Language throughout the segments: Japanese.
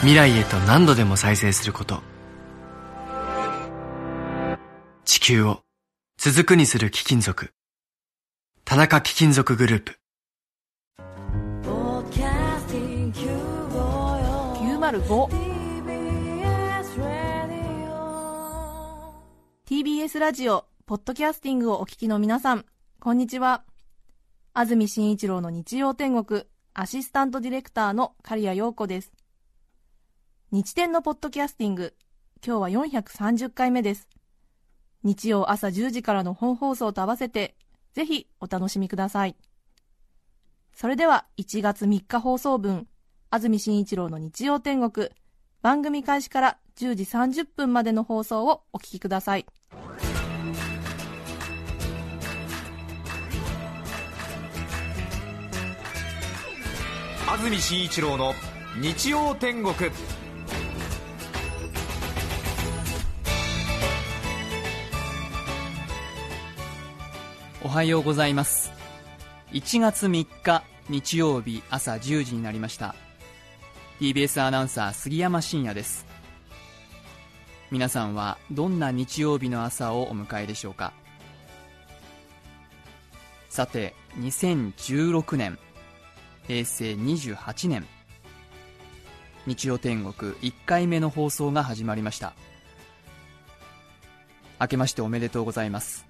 未来へと何度でも再生すること。地球を続くにする貴金属。田中貴金属グループ。905 TBS ラジオポッドキャスティングをお聞きの皆さんこんにちは。安住紳一郎の日曜天国アシスタントディレクターの刈谷陽子です日天のポッドキャスティング。今日は430回目です。日曜朝10時からの本放送と合わせてぜひお楽しみください。それでは1月3日放送分安住紳一郎の日曜天国番組開始から10時30分までの放送をお聞きください。安住紳一郎の日曜天国。おはようございます。1月3日日曜日朝10時になりました。TBS アナウンサー杉山真也です。皆さんはどんな日曜日の朝をお迎えでしょうか。さて2016年。平成28年。日曜天国1回目の放送が始まりました。明けましておめでとうございます。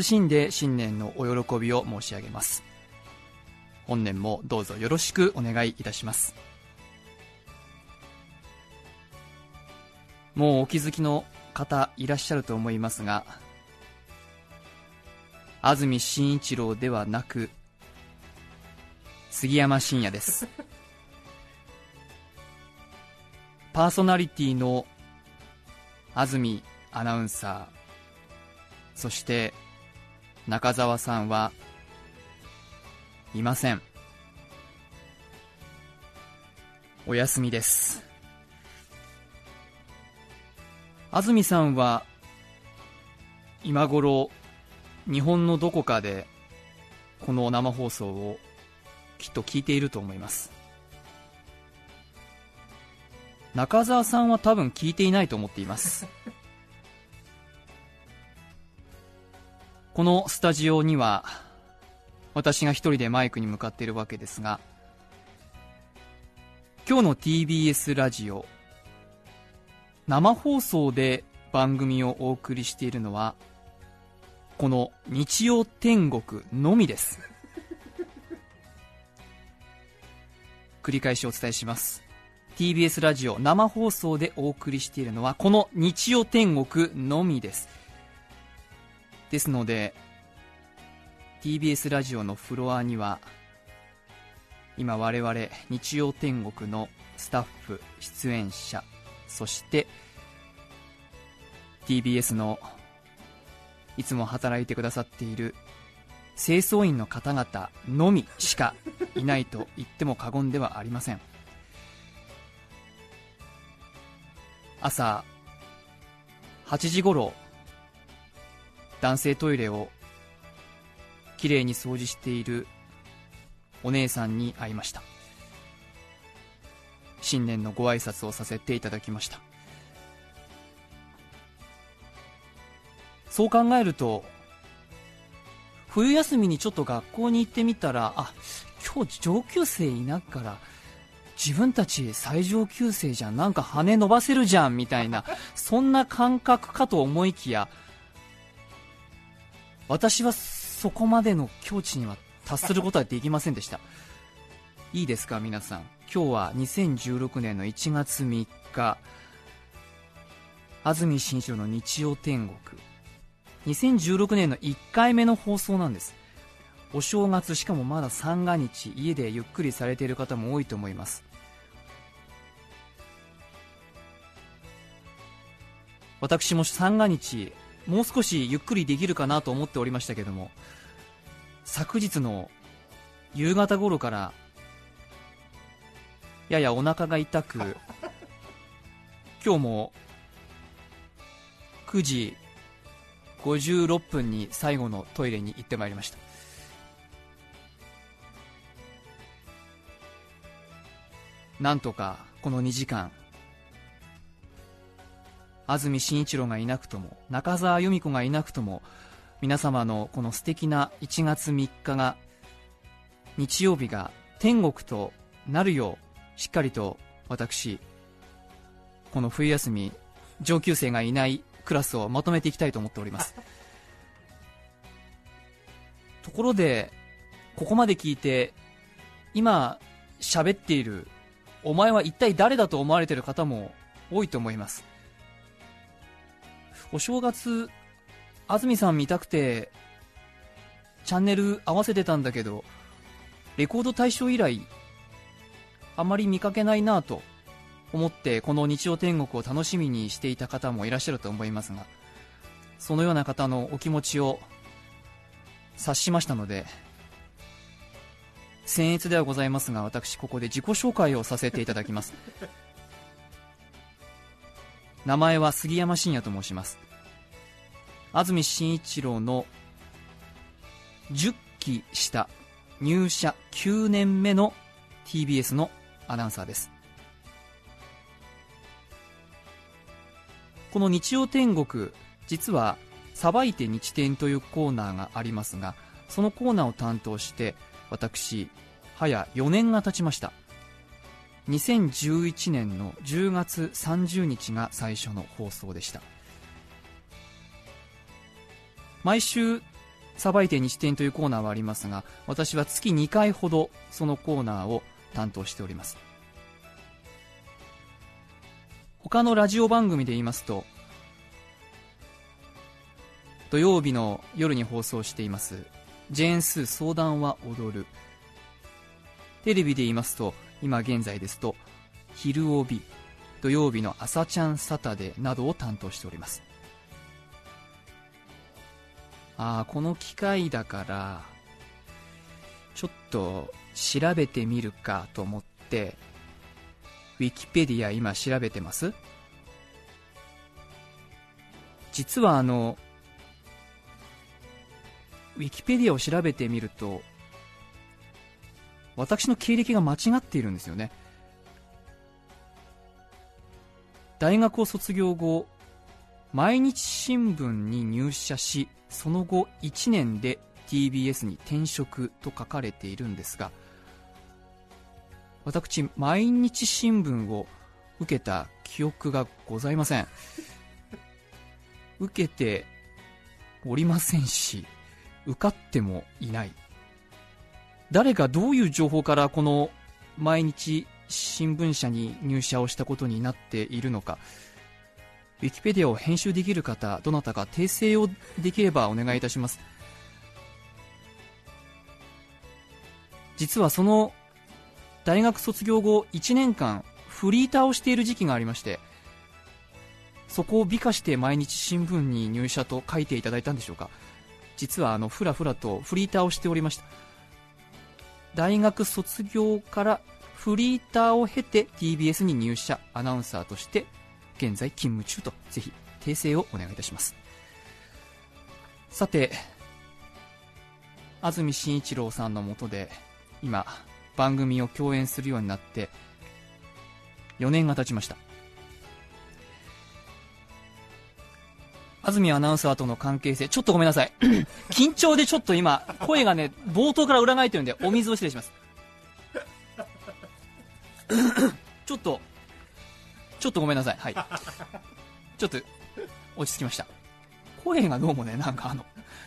謹んで新年のお喜びを申し上げます。本年もどうぞよろしくお願いいたします。もうお気づきの方いらっしゃると思いますが安住紳一郎ではなく杉山真也です。パーソナリティの安住アナウンサーそして中澤さんはいません。お休みです。安住さんは今頃日本のどこかでこの生放送をきっと聞いていると思います。中澤さんは多分聞いていないと思っています。このスタジオには私が一人でマイクに向かっているわけですが今日の TBS ラジオ生放送で番組をお送りしているのはこの日曜天国のみです。繰り返しお伝えします。TBS ラジオ生放送でお送りしているのはこの日曜天国のみです。ですので TBS ラジオのフロアには今我々日曜天国のスタッフ出演者そして TBS のいつも働いてくださっている清掃員の方々のみしかいないと言っても過言ではありません。朝8時ごろ男性トイレをきれいに掃除しているお姉さんに会いました。新年のご挨拶をさせていただきました。そう考えると冬休みにちょっと学校に行ってみたらあ今日上級生いなから自分たち最上級生じゃん。なんか羽伸ばせるじゃんみたいなそんな感覚かと思いきや私はそこまでの境地には達することはできませんでした。いいですか皆さん。今日は2016年の1月3日。安住紳一郎の日曜天国。2016年の1回目の放送なんです。お正月しかもまだ三が日家でゆっくりされている方も多いと思います。私も三が日もう少しゆっくりできるかなと思っておりましたけども昨日の夕方頃からややお腹が痛く 今日も9時56分に最後のトイレに行ってまいりました。なんとかこの2時間安住紳一郎がいなくとも中澤由美子がいなくとも皆様のこの素敵な1月3日が日曜日が天国となるようしっかりと私この冬休み上級生がいないクラスをまとめていきたいと思っております。ところでここまで聞いて今喋っているお前は一体誰だと思われている方も多いと思います。お正月安住さん見たくてチャンネル合わせてたんだけどレコード大賞以来あまり見かけないなと思ってこの日曜天国を楽しみにしていた方もいらっしゃると思いますがそのような方のお気持ちを察しましたので僭越ではございますが私ここで自己紹介をさせていただきます。名前は杉山真也と申します。安住紳一郎の10期下入社9年目の TBS のアナウンサーです。この日曜天国実はさばいて日天というコーナーがありますがそのコーナーを担当して私早4年が経ちました。2011年の10月30日が最初の放送でした。毎週さばいて日天というコーナーはありますが私は月2回ほどそのコーナーを担当しております。他のラジオ番組で言いますと土曜日の夜に放送していますジェーン・スー相談は踊る。テレビで言いますと今現在ですと昼帯土曜日の朝ちゃんサタデーなどを担当しております。ああこの機会だからちょっと調べてみるかと思ってウィキペディア今調べてます。実はあのウィキペディアを調べてみると私の経歴が間違っているんですよね。大学を卒業後毎日新聞に入社しその後1年で TBS に転職と書かれているんですが私毎日新聞を受けた記憶がございません。受けておりませんし受かってもいない。誰がどういう情報からこの毎日新聞社に入社をしたことになっているのか。ウィキペディアを編集できる方どなたか訂正をできればお願いいたします。実はその大学卒業後1年間フリーターをしている時期がありましてそこを美化して毎日新聞に入社と書いていただいたんでしょうか。実はあのふらふらとフリーターをしておりました。大学卒業からフリーターを経て TBS に入社アナウンサーとして現在勤務中とぜひ訂正をお願いいたします。さて安住紳一郎さんのもとで今番組を共演するようになって4年が経ちました。安住アナウンサーとの関係性。ちょっとごめんなさい。緊張でちょっと今声がね冒頭から裏返ってるんでお水を失礼します。ちょっとちょっとごめんなさい。はい。ちょっと落ち着きました。声がどうもねなんかあの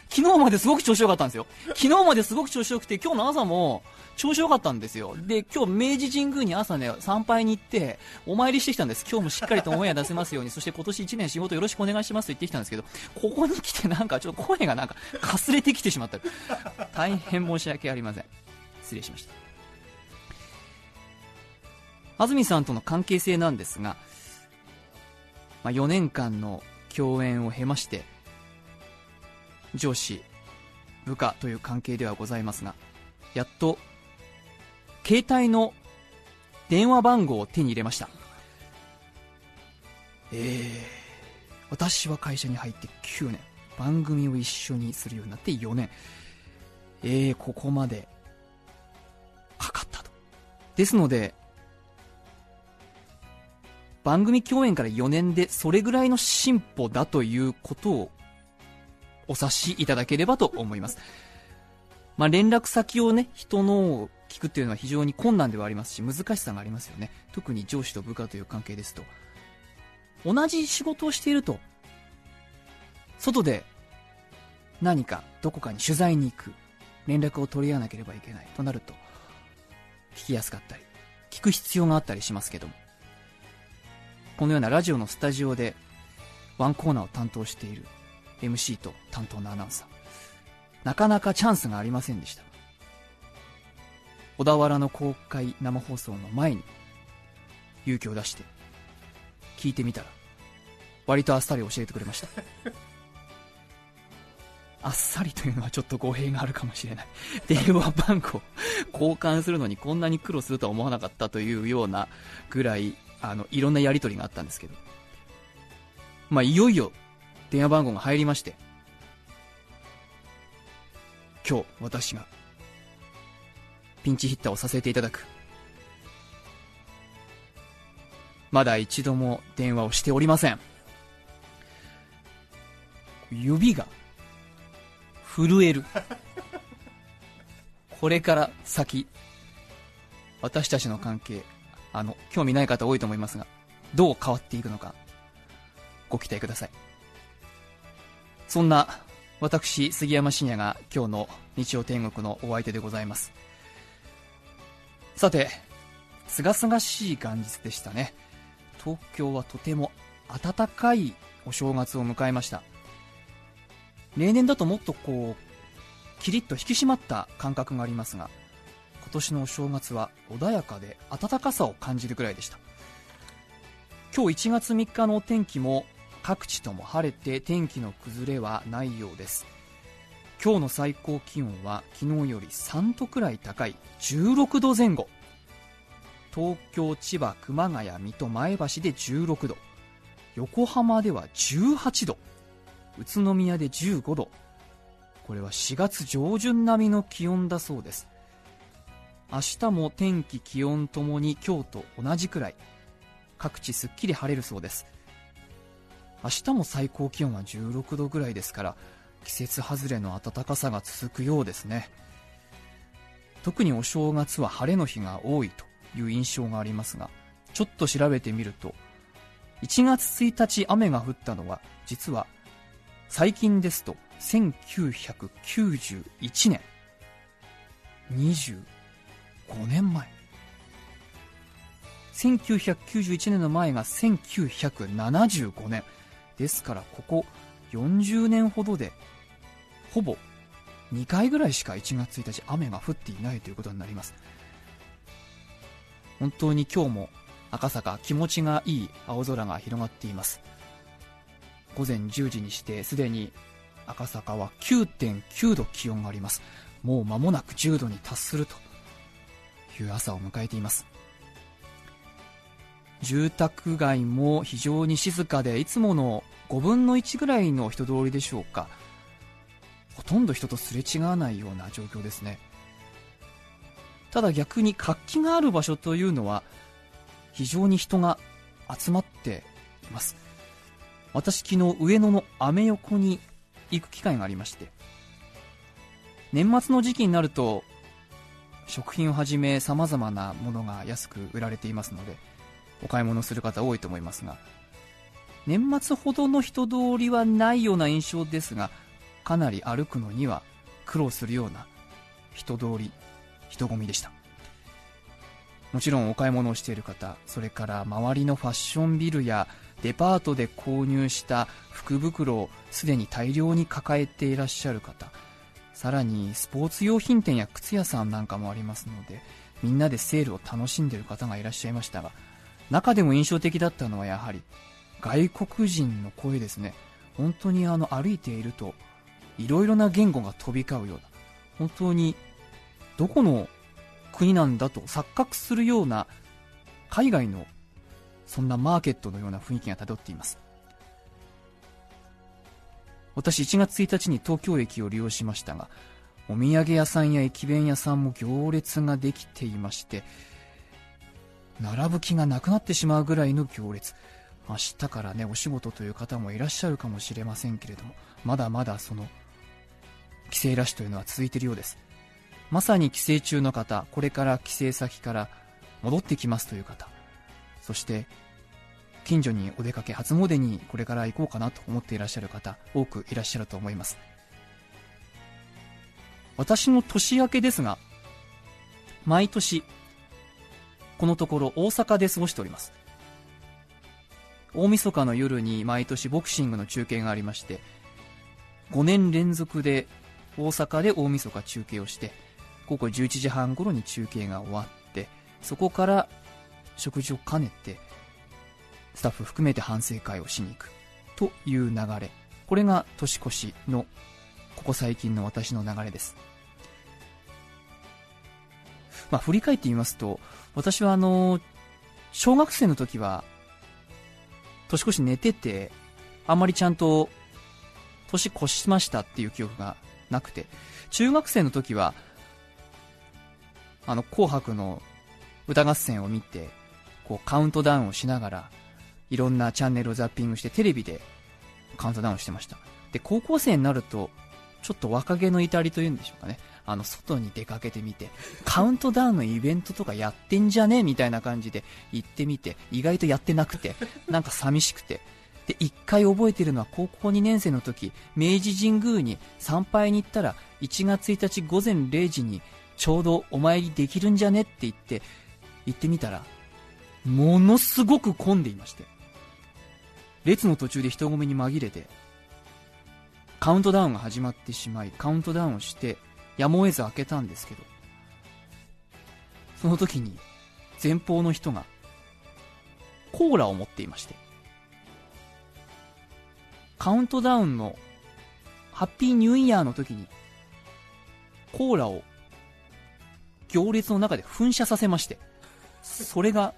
昨日まですごく調子良かったんですよ。昨日まですごく調子良くて今日の朝も調子良かったんですよ。で今日明治神宮に朝ね参拝に行ってお参りしてきたんです。今日もしっかりとオンエア出せますように。そして今年1年仕事よろしくお願いしますと言ってきたんですけどここに来てなんかちょっと声がなんかかすれてきてしまった。大変申し訳ありません。失礼しました。安住さんとの関係性なんですが、まあ、4年間の共演を経まして上司部下という関係ではございますがやっと携帯の電話番号を手に入れました。えー、私は会社に入って9年。番組を一緒にするようになって4年。えー、ここまでかかったと。ですので番組共演から4年でそれぐらいの進歩だということをお察しいただければと思います。まあ、連絡先をね、人のを聞くっていうのは非常に困難ではありますし、難しさがありますよね。特に上司と部下という関係ですと。同じ仕事をしていると、外で何かどこかに取材に行く、連絡を取り合わなければいけないとなると、聞きやすかったり、聞く必要があったりしますけども、このようなラジオのスタジオでワンコーナーを担当している MC と担当のアナウンサー。なかなかチャンスがありませんでした。小田原の公開生放送の前に勇気を出して聞いてみたら割とあっさり教えてくれました。あっさりというのはちょっと語弊があるかもしれない。電話番号交換するのにこんなに苦労するとは思わなかったというようなぐらいあの、いろんなやりとりがあったんですけど。まあ、いよいよ、電話番号が入りまして、今日、私が、ピンチヒッターをさせていただく。まだ一度も電話をしておりません。指が、震える。これから先、私たちの関係、あの、興味ない方多いと思いますが、どう変わっていくのか、ご期待ください。そんな、私、杉山真也が今日の日曜天国のお相手でございます。さて、すがすがしい元日でしたね。東京はとても暖かいお正月を迎えました。例年だともっとこう、キリッと引き締まった感覚がありますが、今年のお正月は穏やかで暖かさを感じるくらいでした今日1月3日のお天気も各地とも晴れて天気の崩れはないようです。今日の最高気温は昨日より3度くらい高い16度前後。東京、千葉、熊谷、水戸、前橋で16度。横浜では18度。宇都宮で15度。これは4月上旬並みの気温だそうです。明日も天気気温ともに今日と同じくらい。各地すっきり晴れるそうです。明日も最高気温は16度ぐらいですから季節外れの暖かさが続くようですね。特にお正月は晴れの日が多いという印象がありますがちょっと調べてみると1月1日雨が降ったのは実は最近ですと1991年25年前。1991年の前が1975年。ですからここ40年ほどでほぼ2回ぐらいしか1月1日雨が降っていないということになります。本当に今日も赤坂気持ちがいい青空が広がっています。午前10時にしてすでに赤坂は9.9度気温があります。もう間もなく10度に達するという朝を迎えています。住宅街も非常に静かでいつもの5分の1ぐらいの人通りでしょうか。ほとんど人とすれ違わないような状況ですね。ただ逆に活気がある場所というのは非常に人が集まっています。私昨日上野のアメ横に行く機会がありまして年末の時期になると食品をはじめ様々なものが安く売られていますのでお買い物する方多いと思いますが年末ほどの人通りはないような印象ですがかなり歩くのには苦労するような人通り人混みでした。もちろんお買い物をしている方それから周りのファッションビルやデパートで購入した福袋をすでに大量に抱えていらっしゃる方さらにスポーツ用品店や靴屋さんなんかもありますのでみんなでセールを楽しんでいる方がいらっしゃいましたが中でも印象的だったのはやはり外国人の声ですね。本当にあの歩いているといろいろな言語が飛び交うような本当にどこの国なんだと錯覚するような海外のそんなマーケットのような雰囲気が漂っています。私1月1日に東京駅を利用しましたがお土産屋さんや駅弁屋さんも行列ができていまして並ぶ気がなくなってしまうぐらいの行列。明日からねお仕事という方もいらっしゃるかもしれませんけれどもまだまだその帰省ラッシュというのは続いているようです。まさに帰省中の方これから帰省先から戻ってきますという方そして近所にお出かけ初詣にこれから行こうかなと思っていらっしゃる方多くいらっしゃると思います。私の年明けですが毎年このところ大阪で過ごしております。大晦日の夜に毎年ボクシングの中継がありまして5年連続で大阪で大晦日中継をして午後11時半頃に中継が終わってそこから食事を兼ねてスタッフ含めて反省会をしに行く。という流れ。これが年越しのここ最近の私の流れです。まあ振り返ってみますと私はあの小学生の時は年越し寝ててあんまりちゃんと年越しましたっていう記憶がなくて中学生の時はあの紅白の歌合戦を見てこうカウントダウンをしながらいろんなチャンネルをザッピングしてテレビでカウントダウンしてました。で高校生になるとちょっと若気の至りというんでしょうかね。あの外に出かけてみてカウントダウンのイベントとかやってんじゃねみたいな感じで行ってみて意外とやってなくて なんか寂しくて。で一回覚えてるのは高校2年生の時明治神宮に参拝に行ったら1月1日午前0時にちょうどお参りできるんじゃねって言って行ってみたらものすごく混んでいまして。列の途中で人混みに紛れてカウントダウンが始まってしまいカウントダウンをしてやむを得ず開けたんですけど。その時に前方の人がコーラを持っていまして。カウントダウンのハッピーニューイヤーの時にコーラを行列の中で噴射させまして。それが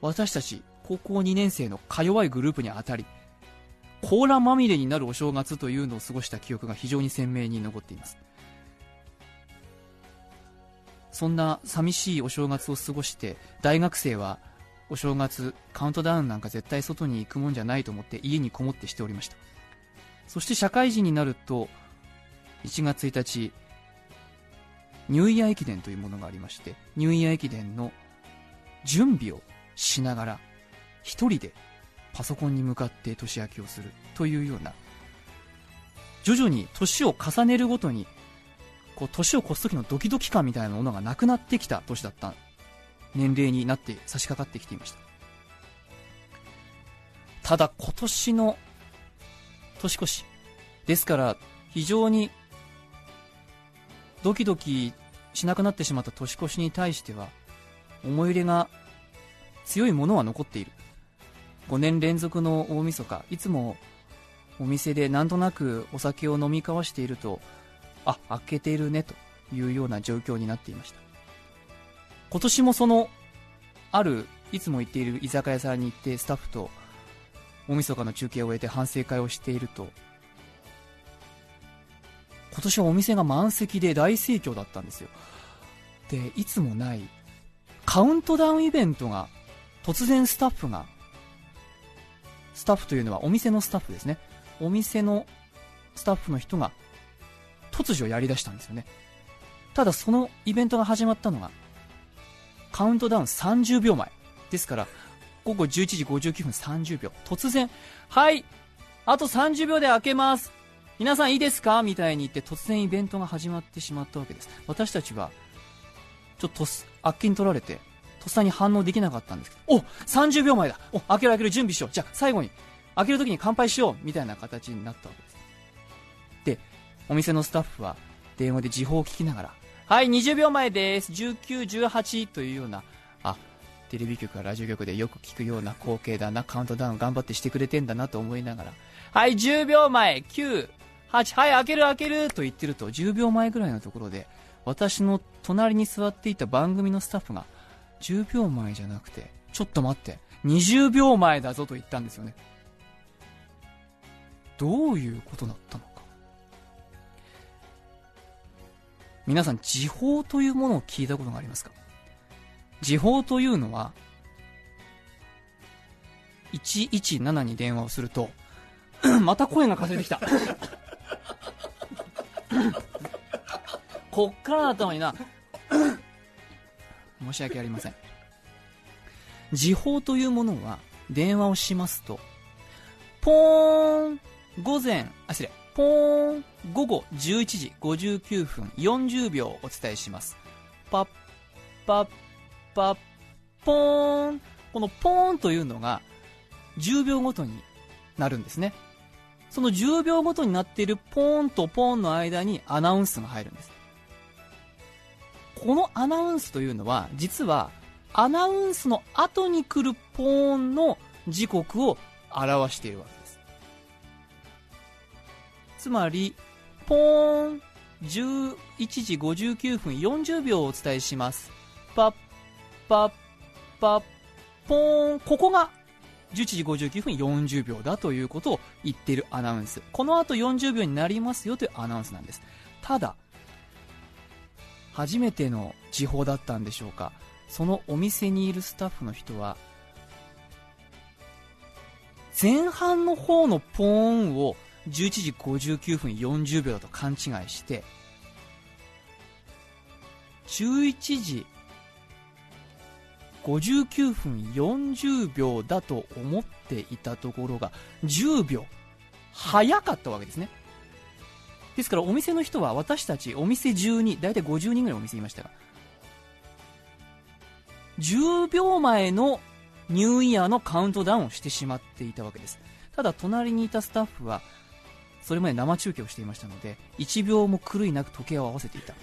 私たち高校2年生のか弱いグループに当たりコーラまみれになるお正月というのを過ごした記憶が非常に鮮明に残っています。そんな寂しいお正月を過ごして大学生はお正月カウントダウンなんか絶対外に行くもんじゃないと思って家にこもってしておりました。そして社会人になると1月1日ニューイヤー駅伝というものがありましてニューイヤー駅伝の準備をしながら一人でパソコンに向かって年明けをするというような徐々に年を重ねるごとにこう年を越す時のドキドキ感みたいなものがなくなってきた年だった年齢になって差し掛かってきていました。ただ今年の年越しですから非常にドキドキしなくなってしまった年越しに対しては思い入れが強いものは残っている。5年連続の大晦日。いつもお店でなんとなくお酒を飲み交わしているとあ開けてるねというような状況になっていました。今年もそのあるいつも行っている居酒屋さんに行ってスタッフと大晦日の中継を終えて反省会をしていると今年はお店が満席で大盛況だったんですよ。でいつもないカウントダウンイベントが突然スタッフがスタッフというのはお店のスタッフですね。お店のスタッフの人が突如やりだしたんですよね。ただそのイベントが始まったのがカウントダウン30秒前ですから午後11時59分30秒突然はいあと30秒で開けます。皆さんいいですか？みたいに言って突然イベントが始まってしまったわけです。私たちはちょっとあっけに取られてとっさに反応できなかったんですけどお30秒前だ。お開ける開ける準備しよう。じゃあ最後に開ける時に乾杯しよう。みたいな形になったわけです。お店のスタッフは電話で時報を聞きながらはい20秒前です1918というようなあテレビ局やラジオ局でよく聞くような光景だな、カウントダウン頑張ってしてくれてんだなと思いながら、はい、10秒前、9、8、はい、開ける開けると言ってると、10秒前ぐらいのところで、私の隣に座っていた番組のスタッフが、10秒前じゃなくて、ちょっと待って、20秒前だぞと言ったんですよね。どういうことだったのか。皆さん、時報というものを聞いたことがありますか？時報というのは、117に電話をすると、また声がかせてきた。こっからだったのにな。申し訳ありません。時報というものは、電話をしますと、ポーン午前、あ、失礼、ポーン午後11時59分40秒お伝えします。パッパッパッポーンこのポーンというのが10秒ごとになるんですね。その10秒ごとになっているポーンとポーンの間にアナウンスが入るんです。このアナウンスというのは、実はアナウンスの後に来るポーンの時刻を表しているわけです。つまり、ポーン11時59分40秒をお伝えします。パッパッパッポーン。ここが11時59分40秒だということを言っているアナウンス。この後40秒になりますよというアナウンスなんです。ただ、初めての時報だったんでしょうか。そのお店にいるスタッフの人は、前半の方のポーンを11時59分40秒だと勘違いして、11時59分40秒だと思っていたところが10秒早かったわけですね。ですからお店の人は私たちお店中に大体50人ぐらいお店いましたが10秒前のニューイヤーのカウントダウンをしてしまっていたわけですただ隣にいたスタッフはそれまで生中継をしていましたので1秒も狂いなく時計を合わせていた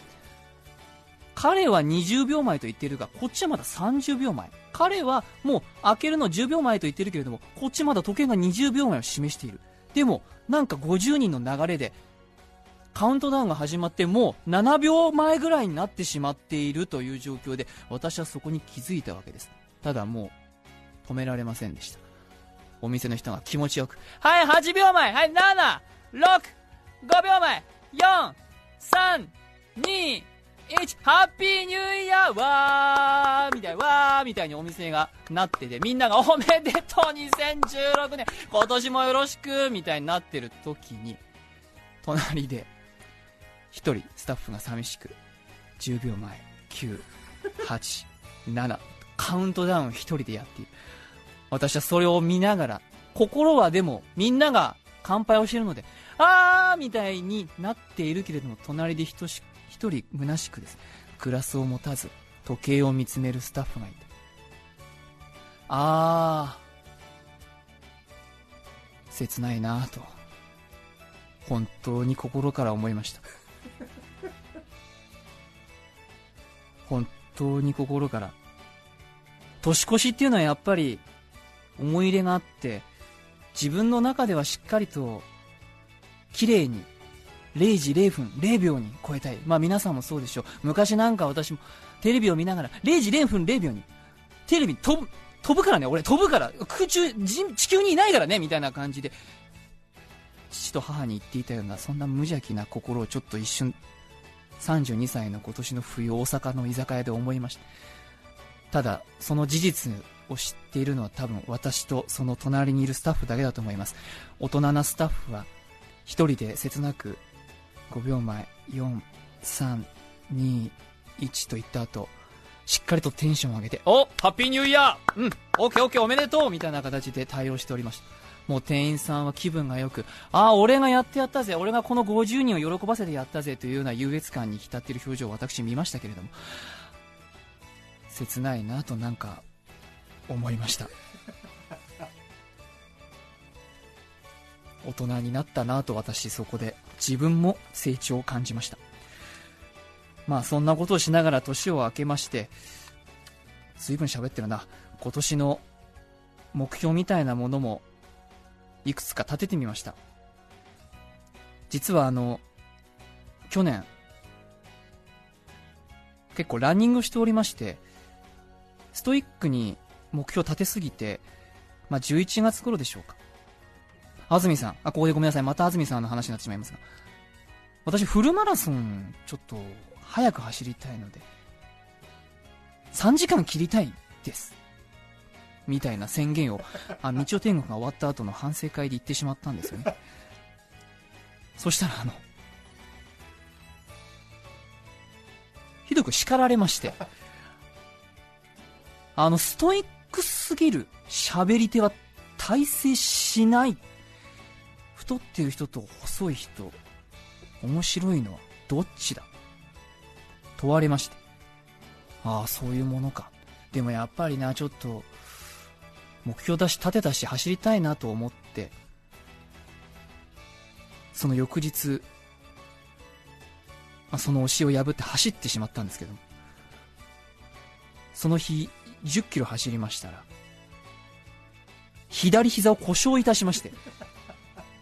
彼は20秒前と言っているが、こっちはまだ30秒前。彼はもう開けるの10秒前と言っているけれども、こっちまだ時計が20秒前を示している。でも、なんか50人の流れで、カウントダウンが始まってもう7秒前ぐらいになってしまっているという状況で、私はそこに気づいたわけです。ただもう、止められませんでした。お店の人が気持ちよく、はい、8秒前はい、7、6、5秒前 !4、3、2、1、ハッピーニューイヤーわーみたい、わーみたいにお店がなってて、みんながおめでとう2016年今年もよろしくみたいになってる時に、隣で、一人スタッフが寂しく、10秒前、9、8、7、カウントダウン一人でやっている。私はそれを見ながら、心はでもみんなが乾杯をしているので、あーみたいになっているけれども、隣で人し一人虚しくです。グラスを持たず、時計を見つめるスタッフがいた。あー、切ないなぁと、本当に心から思いました。本当に心から。年越しっていうのはやっぱり思い入れがあって、自分の中ではしっかりと綺麗に0時0分0秒に超えたい。まあ皆さんもそうでしょう。昔なんか私もテレビを見ながら0時0分0秒にテレビ飛ぶ、飛ぶからね、俺飛ぶから、空中、地球にいないからね、みたいな感じで、父と母に言っていたような、そんな無邪気な心をちょっと一瞬、32歳の今年の冬、大阪の居酒屋で思いました。ただ、その事実を知っているのは多分私とその隣にいるスタッフだけだと思います。大人なスタッフは、一人で切なく5秒前、4、3、2、1と言った後、しっかりとテンションを上げて、おハッピーニューイヤーうんオッケーオッケーおめでとうみたいな形で対応しておりました。もう店員さんは気分が良く、ああ、俺がやってやったぜ、俺がこの50人を喜ばせてやったぜというような優越感に浸っている表情を私見ましたけれども、切ないなとなんか思いました。大人になったなと私そこで自分も成長を感じました。まあそんなことをしながら年を明けまして随分喋ってるな。今年の目標みたいなものもいくつか立ててみました。実はあの去年結構ランニングしておりましてストイックに目標立てすぎて、まあ、11月頃でしょうか。安住さん。あここでごめんなさい。また安住さんの話になってしまいますが。私フルマラソンちょっと早く走りたいので3時間切りたいです。みたいな宣言をあ道を天国が終わった後の反省会で言ってしまったんですよね。そしたらあのひどく叱られまして。あのストイックすぎる喋り手は大成しない。太ってる人と細い人面白いのはどっちだ？問われまして。ああそういうものか。でもやっぱりなちょっと目標だし立てたし走りたいなと思ってその翌日、まあ、その推しを破って走ってしまったんですけどその日10キロ走りましたら左膝を故障いたしまして。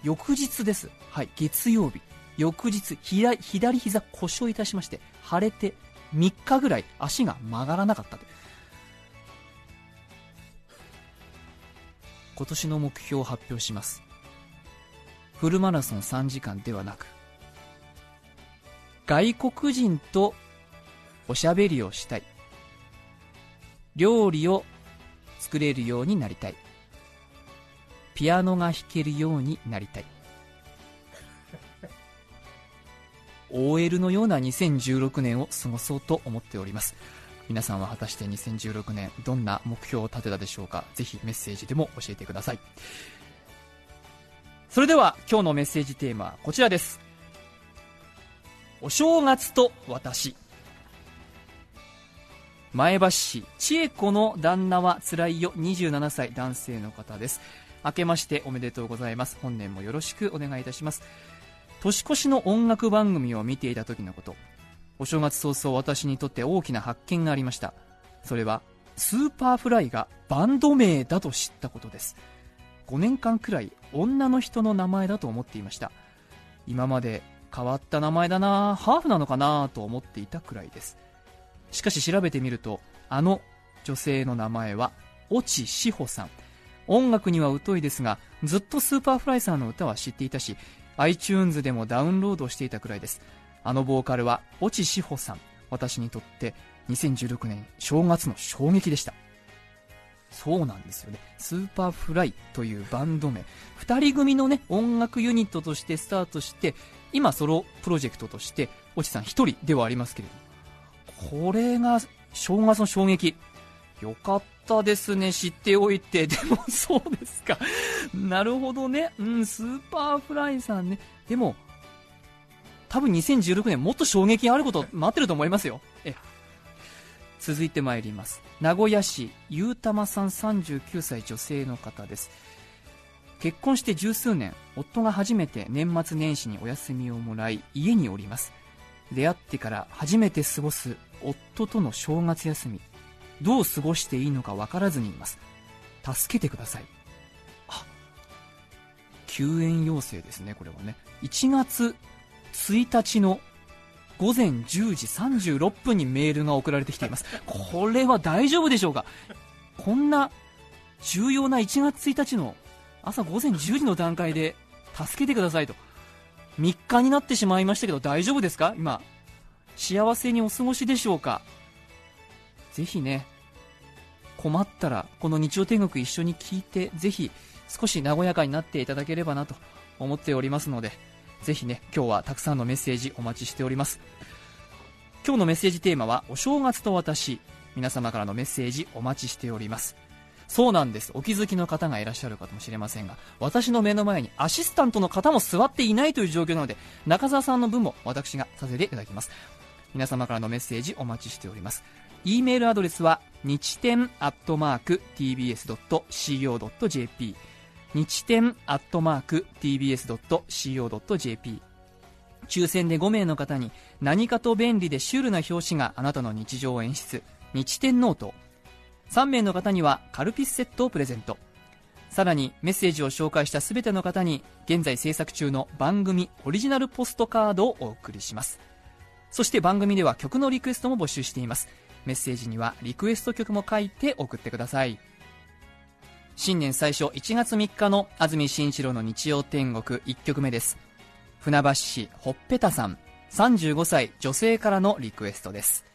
翌日です。はい。月曜日。翌日左左膝故障いたしまして腫れて3日ぐらい足が曲がらなかったと。今年の目標を発表します。フルマラソン3時間ではなく外国人とおしゃべりをしたい。料理を作れるようになりたいピアノが弾けるようになりたい。OL のような2016年を過ごそうと思っております。皆さんは果たして2016年どんな目標を立てたでしょうか？ぜひメッセージでも教えてください。それでは今日のメッセージテーマはこちらです。お正月と私。前橋市千恵子の旦那はつらいよ。27歳男性の方です。明けましておめでとうございます。本年もよろしくお願いいたします。年越しの音楽番組を見ていた時のこと。お正月早々私にとって大きな発見がありました。それは Superfly がバンド名だと知ったことです。5年間くらい女の人の名前だと思っていました。今まで変わった名前だなハーフなのかなと思っていたくらいです。しかし調べてみるとあの女性の名前は越智志保さん。音楽には疎いですがずっと Superfly さんの歌は知っていたし iTunes でもダウンロードしていたくらいです。あのボーカルは越智志保さん。私にとって2016年正月の衝撃でした。そうなんですよね。 Superfly というバンド名。2人組のね音楽ユニットとしてスタートして今ソロプロジェクトとして越智さん1人ではありますけれども。これが正月の衝撃。よかったですね、知っておいて。でも、そうですか。なるほどね。うん、 Superfly さんね。でも、多分2016年もっと衝撃あること待ってると思いますよ。え続いて参ります。名古屋市、ゆうたまさん39歳女性の方です。結婚して十数年、夫が初めて年末年始にお休みをもらい、家におります。出会ってから初めて過ごす夫との正月休み。どう過ごしていいのか分からずにいます。助けてください。あ救援要請ですねこれはね。1月1日の午前10時36分にメールが送られてきています。これは大丈夫でしょうか？こんな重要な1月1日の朝午前10時の段階で助けてくださいと。3日になってしまいましたけど大丈夫ですか？今幸せにお過ごしでしょうか？ぜひね困ったらこの日曜天国一緒に聞いてぜひ少し和やかになっていただければなと思っておりますのでぜひね今日はたくさんのメッセージお待ちしております。今日のメッセージテーマはお正月と私皆様からのメッセージお待ちしております。そうなんです。お気づきの方がいらっしゃるかもしれませんが私の目の前にアシスタントの方も座っていないという状況なので中澤さんの分も私がさせていただきます。皆様からのメッセージお待ちしております。E メールアドレスは日天アットマーク tbs.co.jp 日天アットマーク tbs.co.jp 抽選で5名の方に何かと便利でシュールな表紙があなたの日常を演出。日天ノート。3名の方にはカルピスセットをプレゼント。さらにメッセージを紹介した全ての方に現在制作中の番組オリジナルポストカードをお送りします。そして番組では曲のリクエストも募集しています。メッセージにはリクエスト曲も書いて送ってください。新年最初1月3日の安住紳一郎の日曜天国1曲目です。船橋市ほっぺたさん35歳女性からのリクエストです。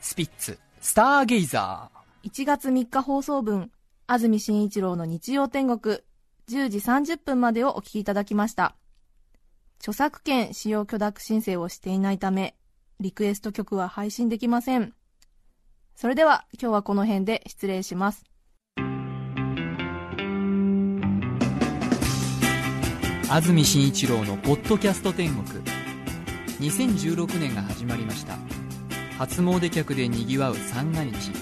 スピッツスターゲイザー。1月3日放送分安住紳一郎の日曜天国10時30分までをお聞きいただきました。著作権使用許諾申請をしていないためリクエスト曲は配信できません。それでは今日はこの辺で失礼します。安住紳一郎の「ポッドキャスト天国」2016年が始まりました。初詣客でにぎわう三が日。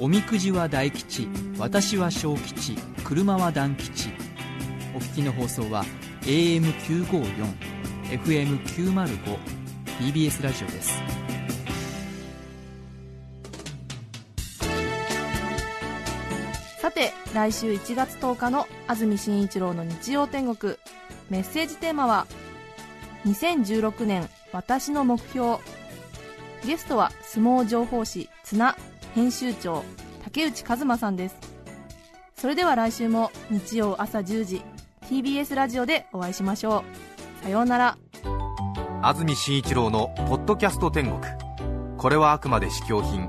おみくじは大吉。私は小吉。車は団吉。お聞きの放送は AM954 FM905 TBS ラジオです。来週1月10日の安住紳一郎の日曜天国。メッセージテーマは2016年私の目標。ゲストは相撲情報誌綱編集長竹内和馬さんです。それでは来週も日曜朝10時 TBS ラジオでお会いしましょう。さようなら。安住紳一郎の「ポッドキャスト天国」これはあくまで試供品。